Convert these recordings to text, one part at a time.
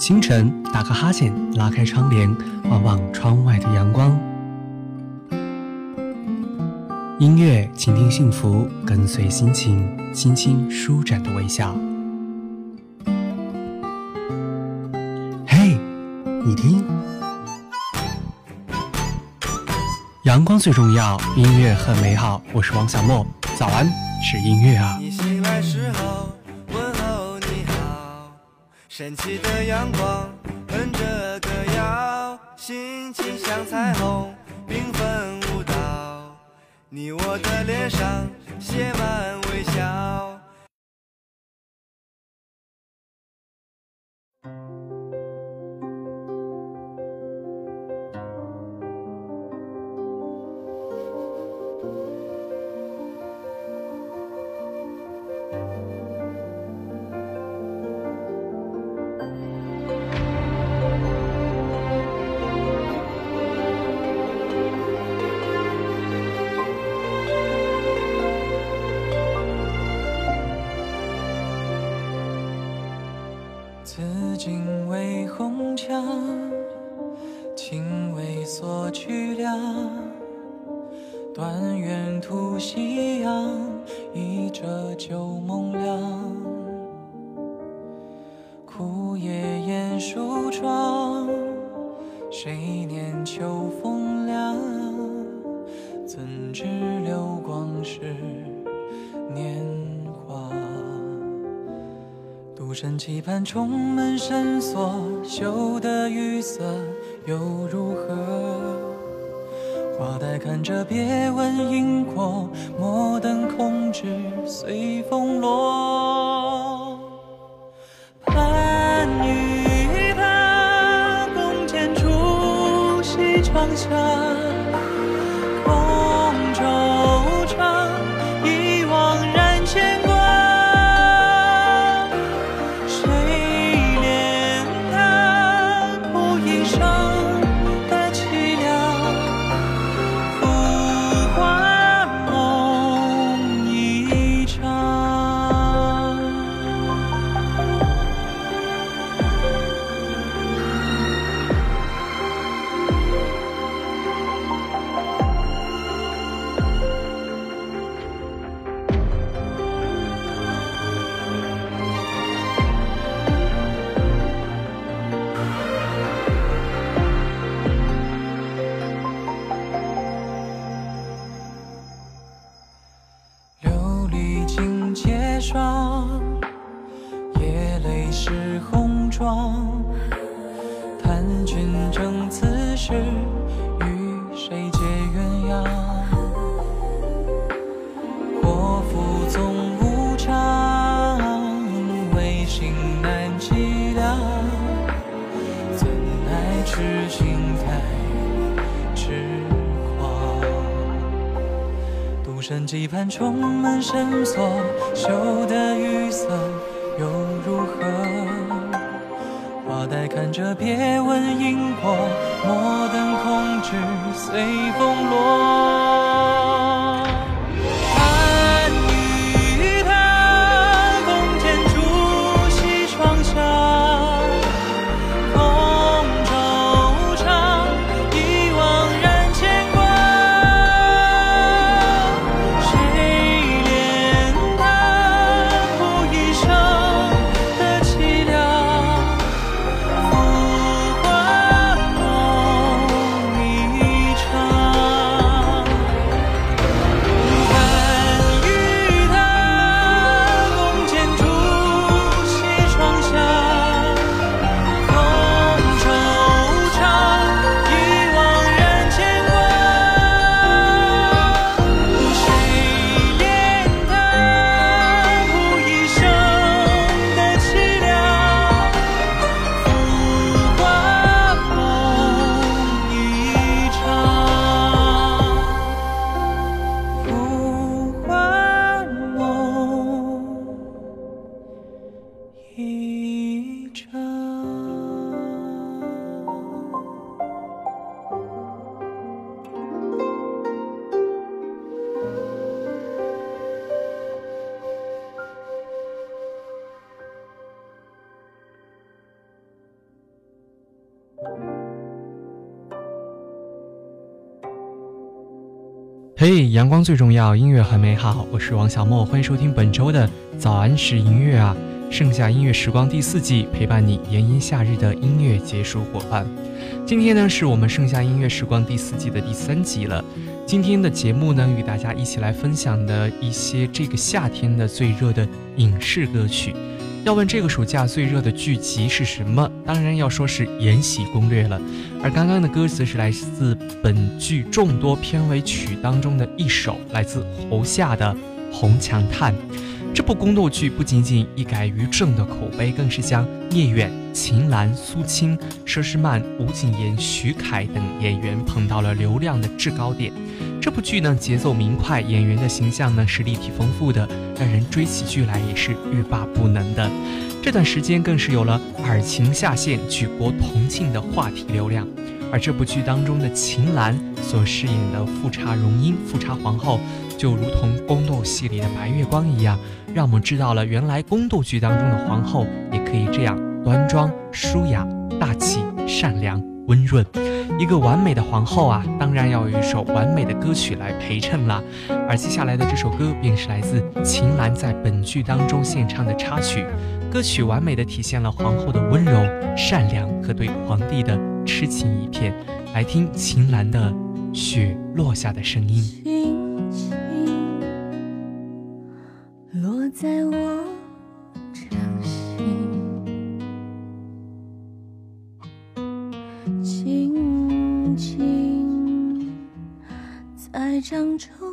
清晨打个哈欠，拉开窗帘，望望窗外的阳光。音乐，倾听幸福，跟随心情，轻轻舒展的微笑。嘿，你听，阳光最重要，音乐很美好。我是王小莫，早安，是音乐啊。神奇的阳光，哼着歌谣，心情像彩虹，缤纷舞蹈。你我的脸上写满微笑。断垣吐夕阳，倚着旧梦凉。枯叶掩书窗，谁念秋风凉？怎知流光是年华？独身期盼重门深锁，旧得雨色又如何？看着，别问因果，莫等空枝随风落。霜，夜泪湿红妆。叹君正此时与谁结鸳鸯？祸福总无常，唯情难计量，怎奈痴心太痴狂。独身几番重门深锁，旧的雨伞又如何？花待看着，别问因果，莫等空枝随风落。嘿，阳光最重要，音乐很美好。我是王小莫，欢迎收听本周的早安是音乐啊！盛夏音乐时光第四季，陪伴你炎炎夏日的音乐结束伙伴。今天呢，是我们盛夏音乐时光第四季的第三集了。今天的节目呢，与大家一起来分享的一些这个夏天的最热的影视歌曲。要问这个暑假最热的剧集是什么？当然要说是《延禧攻略》了。而刚刚的歌词是来自本剧众多片尾曲当中的一首，来自侯夏的《红墙叹》。这部宫斗剧不仅仅一改于正的口碑，更是将聂远、秦岚、苏青、佘诗曼、吴谨言、徐凯等演员捧到了流量的制高点。这部剧呢，节奏明快，演员的形象呢是立体丰富的，让人追起剧来也是欲罢不能的。这段时间更是有了尔晴下线、举国同庆的话题流量。而这部剧当中的秦岚所饰演的富察容音、富察皇后，就如同宫斗戏里的白月光一样，让我们知道了原来宫斗剧当中的皇后也可以这样端庄、舒雅、大气、善良、温润。一个完美的皇后啊，当然要有一首完美的歌曲来陪衬啦。而接下来的这首歌便是来自秦岚在本剧当中献唱的插曲，歌曲完美的体现了皇后的温柔、善良和对皇帝的痴情一片。来听秦岚的《雪落下的声音》。轻轻落在我轻轻在掌中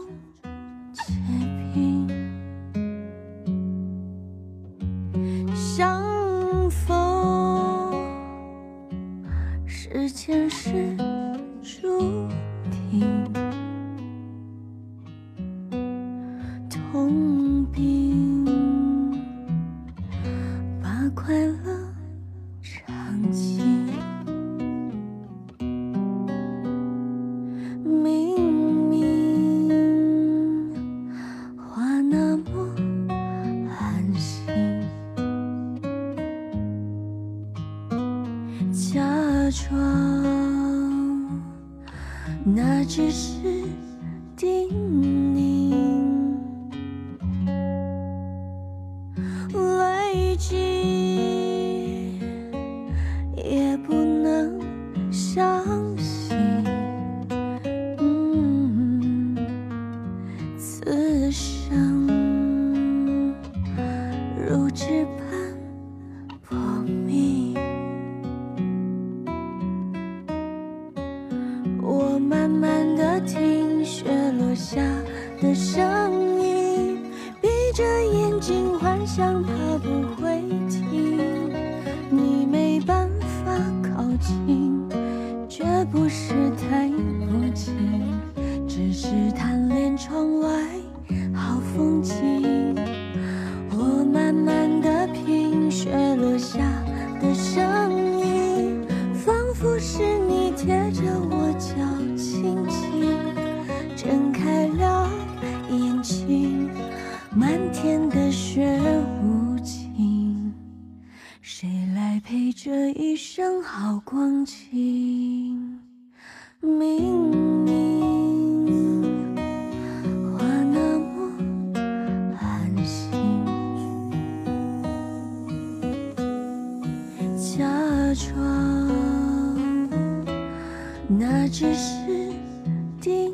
谁来陪这一生好光景？明明话那么安心。假装那只是叮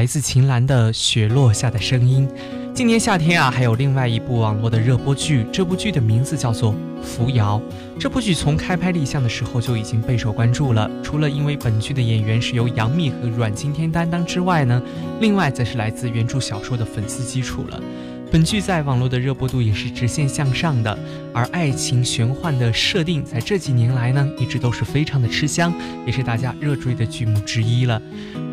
来自秦岚的《雪落下的声音》。今年夏天啊，还有另外一部网络的热播剧，这部剧的名字叫做《扶摇》。这部剧从开拍立项的时候就已经备受关注了。除了因为本剧的演员是由杨幂和阮经天担当之外呢，另外则是来自原著小说的粉丝基础了。本剧在网络的热播度也是直线向上的，而爱情玄幻的设定在这几年来呢，一直都是非常的吃香，也是大家热追的剧目之一了。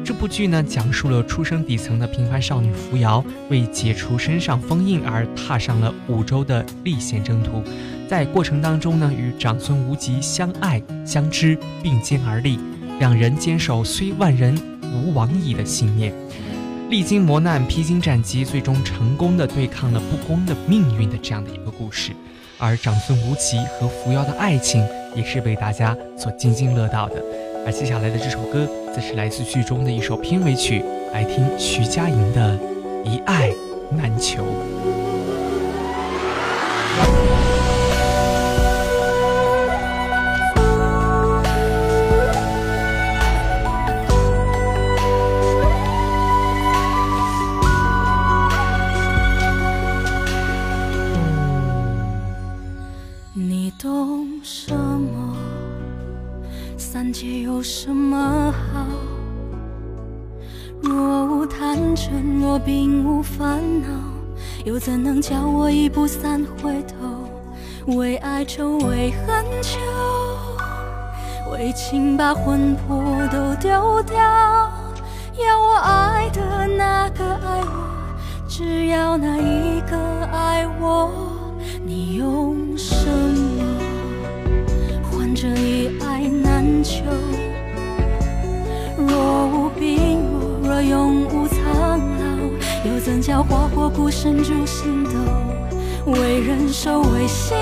这部剧呢，讲述了出生底层的平凡少女扶摇，为解除身上封印而踏上了五洲的历险征途，在过程当中呢，与长孙无极相爱相知，并肩而立，两人坚守虽万人吾往矣的信念。历经磨难、披荆斩棘，最终成功的对抗了不公的命运的这样的一个故事。而长孙无极和扶摇的爱情也是被大家所津津乐道的。而接下来的这首歌，则是来自剧中的一首片尾曲，来听徐佳莹的《一爱难求》。无贪嗔，若并无烦恼，又怎能叫我一步三回头？为爱愁，为恨求，为情把魂魄都丢掉。要我爱的那个爱我，只要那一个爱我。你用什么换这一爱难求？又怎叫花火孤身逐星斗？为人守，为心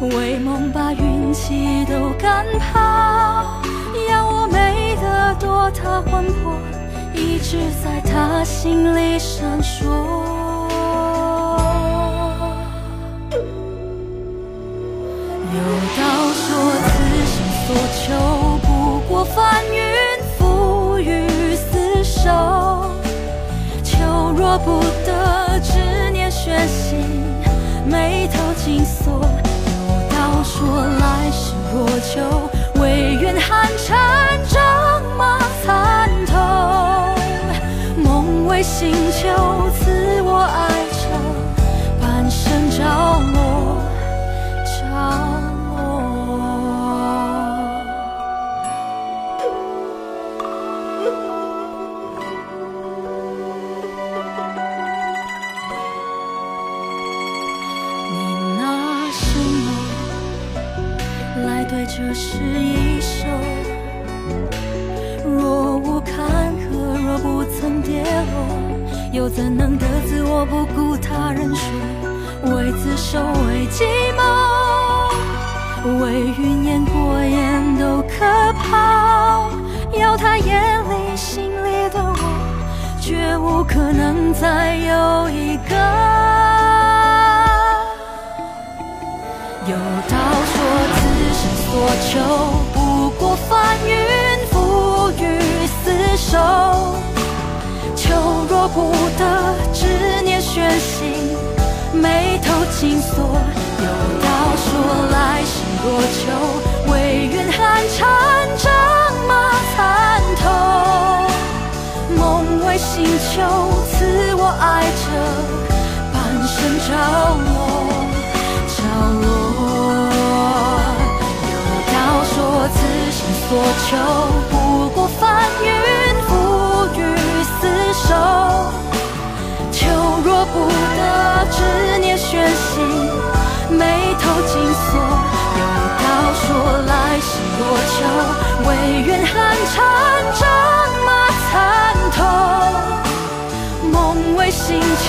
留，为梦把运气都赶跑。要我美得多，他魂魄一直在他心里闪烁。舍不得，执念悬心，眉头紧锁。有道说，来世若求，唯愿寒蝉仗马参透。梦为星球，赐我哀愁，半生着又怎能得自我不顾他人说？为自首，为寂寞，为云烟过眼都可抛。要他眼里心里的我，绝无可能再有一个。有道说，此生所求不过翻云覆雨厮守。求若不得，执念悬心，眉头紧锁。有道说，来世多求，唯愿寒蝉战马参透。梦为星球赐我爱着，半生着落，着落。有道说此心所求，不过翻云求若不得，执念悬心。眉头紧锁，有道说来世若求，唯愿寒蝉战马参透。梦为星球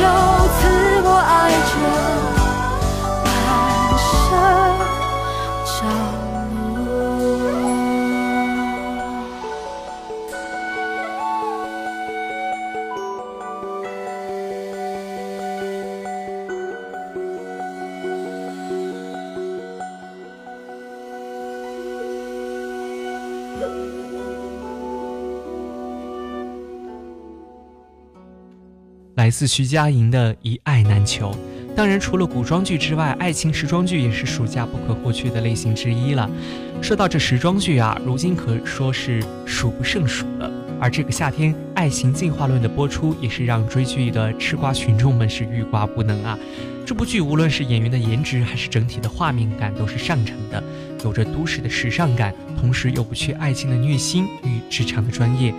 自徐佳莹的《一爱难求》，当然除了古装剧之外，爱情时装剧也是暑假不可或缺的类型之一了。说到这时装剧啊，如今可说是数不胜数了。而这个夏天，《爱情进化论》的播出也是让追剧的吃瓜群众们是欲罢不能啊。这部剧无论是演员的颜值，还是整体的画面感，都是上乘的，有着都市的时尚感，同时又不缺爱情的虐心与职场的专业。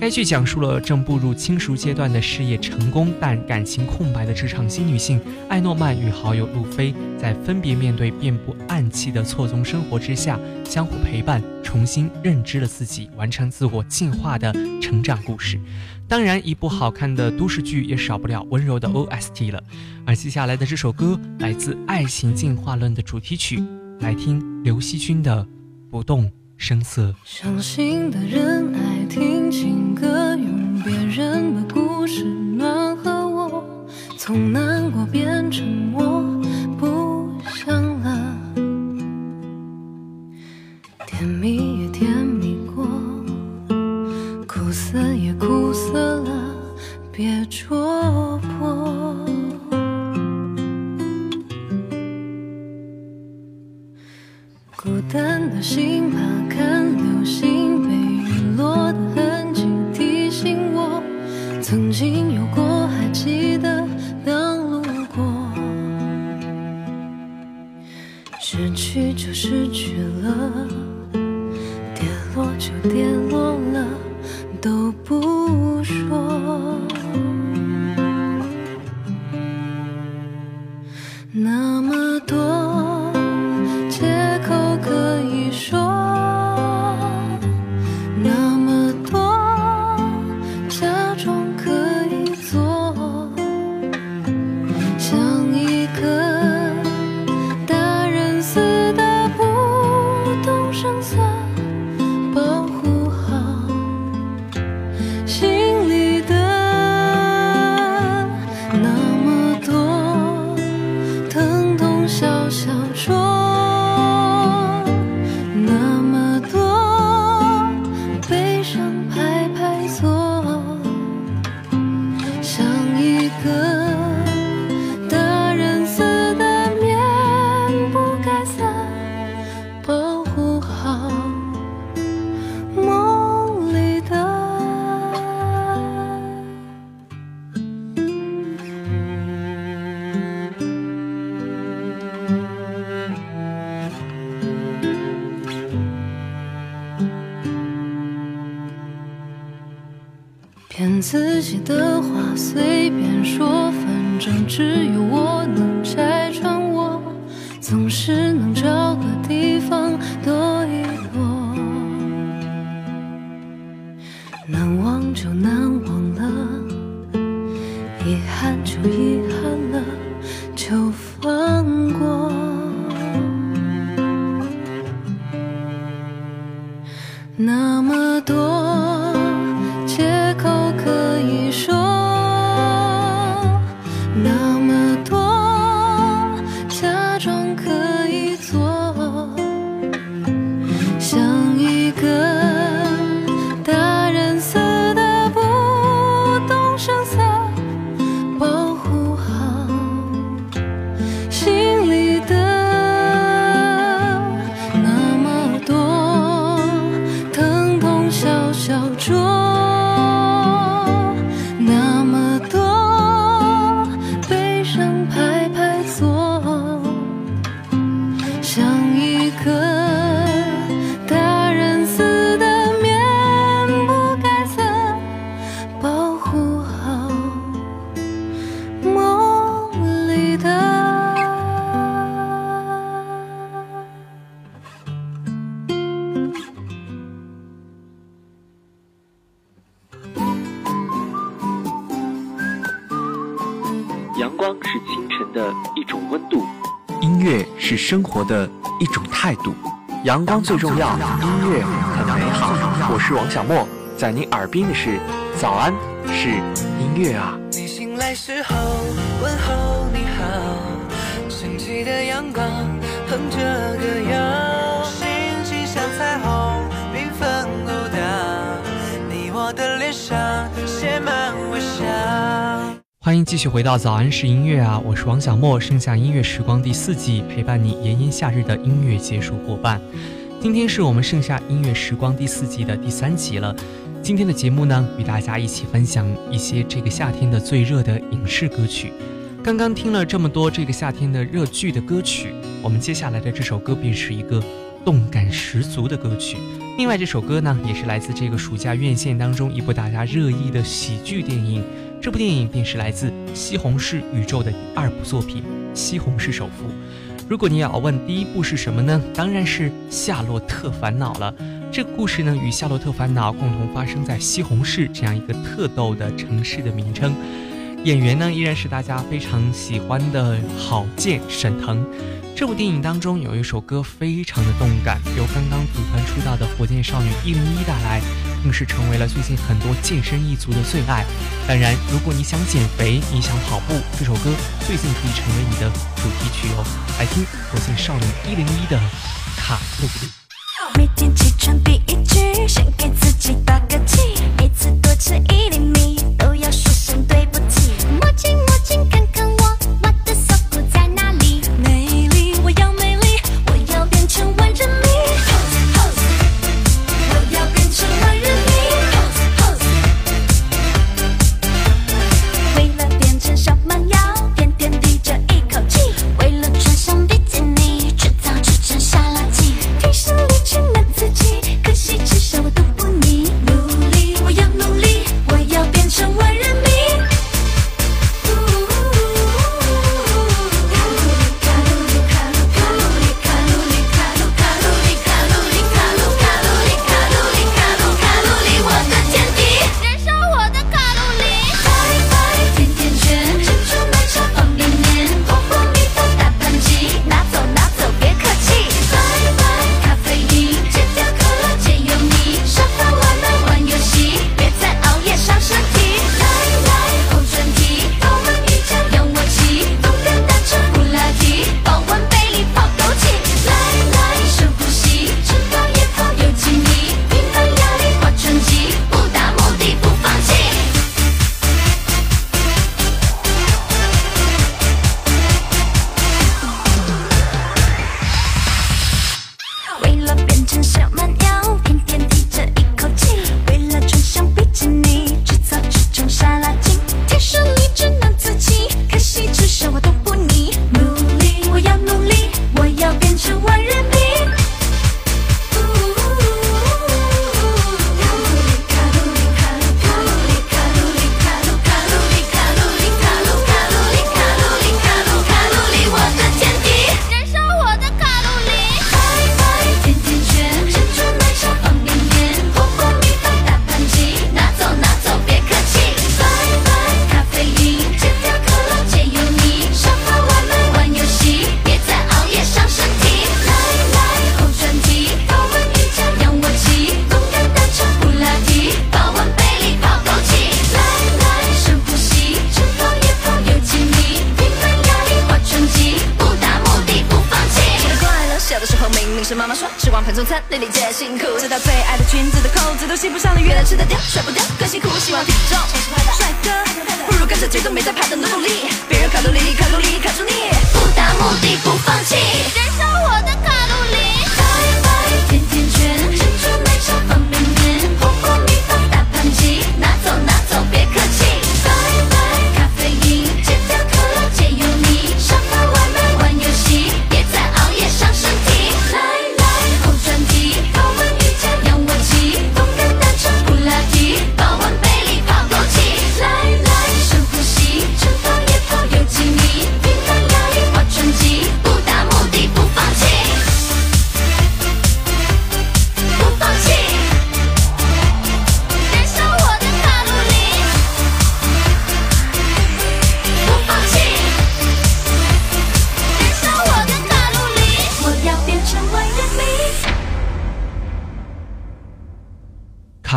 该剧讲述了正步入轻熟阶段的事业成功但感情空白的职场新女性艾诺曼与好友路飞，在分别面对遍布暗器的错综生活之下，相互陪伴，重新认知了自己，完成自我进化的成长故事。当然，一部好看的都市剧也少不了温柔的 OST 了。而接下来的这首歌来自《爱情进化论》的主题曲，来听刘惜君的《不动声色》。伤心的人爱听情歌，用别人的故事暖和我，从难过变成我，不想了。甜蜜也甜蜜过，苦涩也苦涩了，别戳孤单的星怕看流星被陨落的痕迹，提醒我曾经有过，还记得当路过。失去就失去了，跌落就跌生活的一种态度。阳光最重要，音乐很美好。我是王小莫，在你耳边的是早安，是音乐啊。你醒来时候问候你好，升起的阳光哼着歌谣，心情像彩虹缤纷舞蹈，你我的脸上写满微笑。欢迎继续回到早安是音乐啊，我是王小莫，盛夏音乐时光第四季，陪伴你炎炎夏日的音乐结束伙伴。今天是我们盛夏音乐时光第四季的第三集了。今天的节目呢，与大家一起分享一些这个夏天的最热的影视歌曲。刚刚听了这么多这个夏天的热剧的歌曲，我们接下来的这首歌便是一个动感十足的歌曲。另外这首歌呢，也是来自这个暑假院线当中一部大家热议的喜剧电影。这部电影便是来自西红柿宇宙的第二部作品《西红柿首富》。如果你要问第一部是什么呢？当然是《夏洛特烦恼》了。这个故事呢，与《夏洛特烦恼》共同发生在西红柿这样一个特逗的城市的名称。演员呢，依然是大家非常喜欢的郝建、沈腾。这部电影当中有一首歌非常的动感，由刚刚组团出道的火箭少女一零一带来。更是成为了最近很多健身一族的最爱。当然，如果你想减肥，你想跑步，这首歌最近可以成为你的主题曲哦。来听火箭少女一零一的卡路里。每天起床第一句，先给自己打个气，每次多吃一厘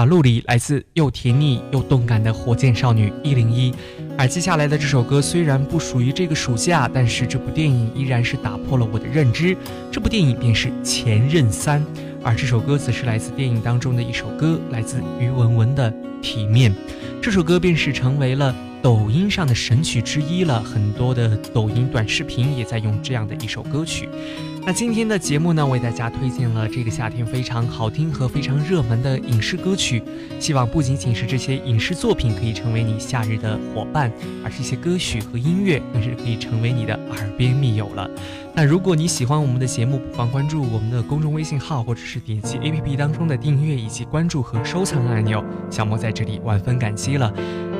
路里来自又甜腻又动感的火箭少女一零一。而接下来的这首歌虽然不属于这个暑假，但是这部电影依然是打破了我的认知。这部电影便是《前任三》，而这首歌则是来自电影当中的一首歌，来自于文文的《体面》。这首歌便是成为了。抖音上的神曲之一了，很多的抖音短视频也在用这样的一首歌曲。那今天的节目呢，为大家推荐了这个夏天非常好听和非常热门的影视歌曲。希望不仅仅是这些影视作品可以成为你夏日的伙伴，而这些歌曲和音乐更是可以成为你的耳边密友了。那如果你喜欢我们的节目，不妨关注我们的公众微信号，或者是点击 APP 当中的订阅以及关注和收藏按钮。小莫在这里万分感谢激了。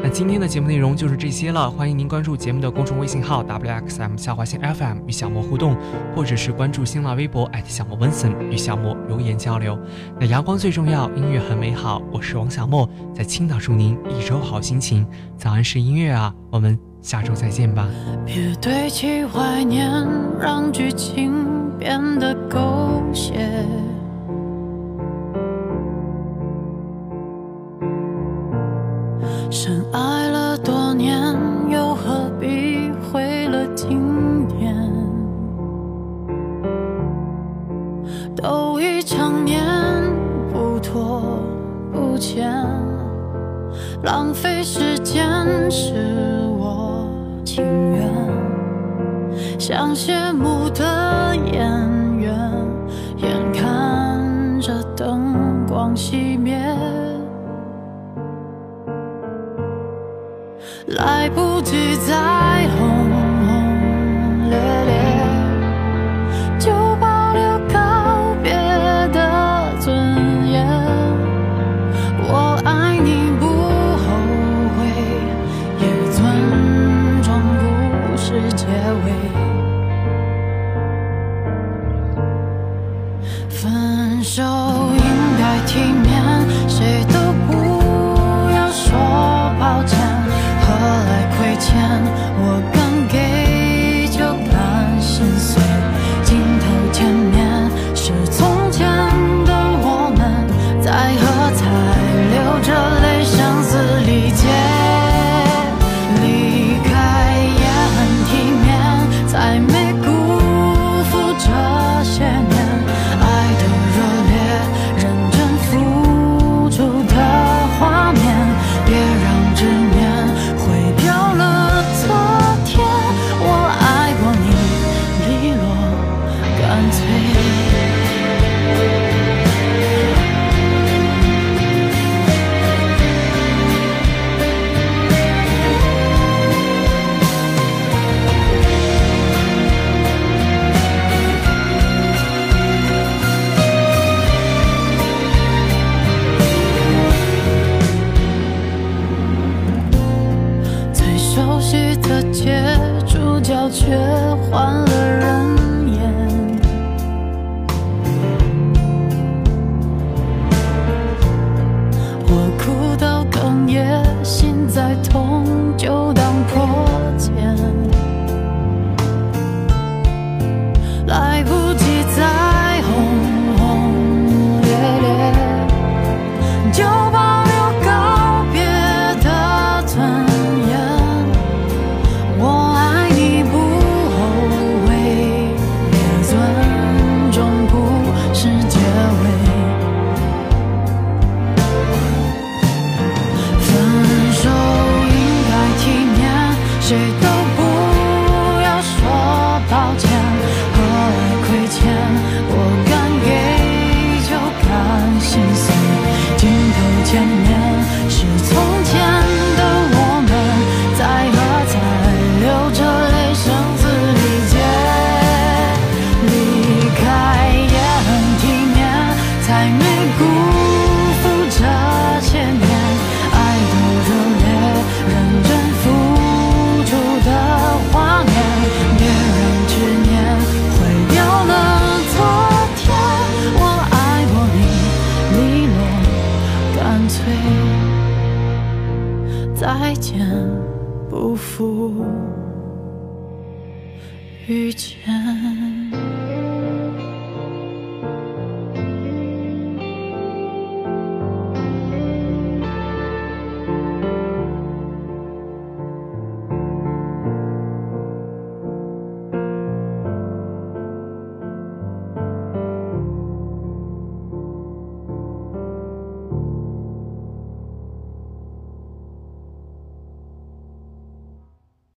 那今天的节目内容就是这些了，欢迎您关注节目的公众微信号 wxm 下划线 FM 与小莫互动，或者是关注新浪微博小莫温森与小莫留言交流。那阳光最重要，音乐很美好，我是王小莫，在青岛祝您一周好心情。早安是音乐啊，我们下周再见吧。别堆砌怀念，让剧情变得狗血。深爱了多年，又何必毁了经典？都已成年，不拖不欠，浪费时间是我情愿。像谢幕的演员，眼看着灯光熄来不及再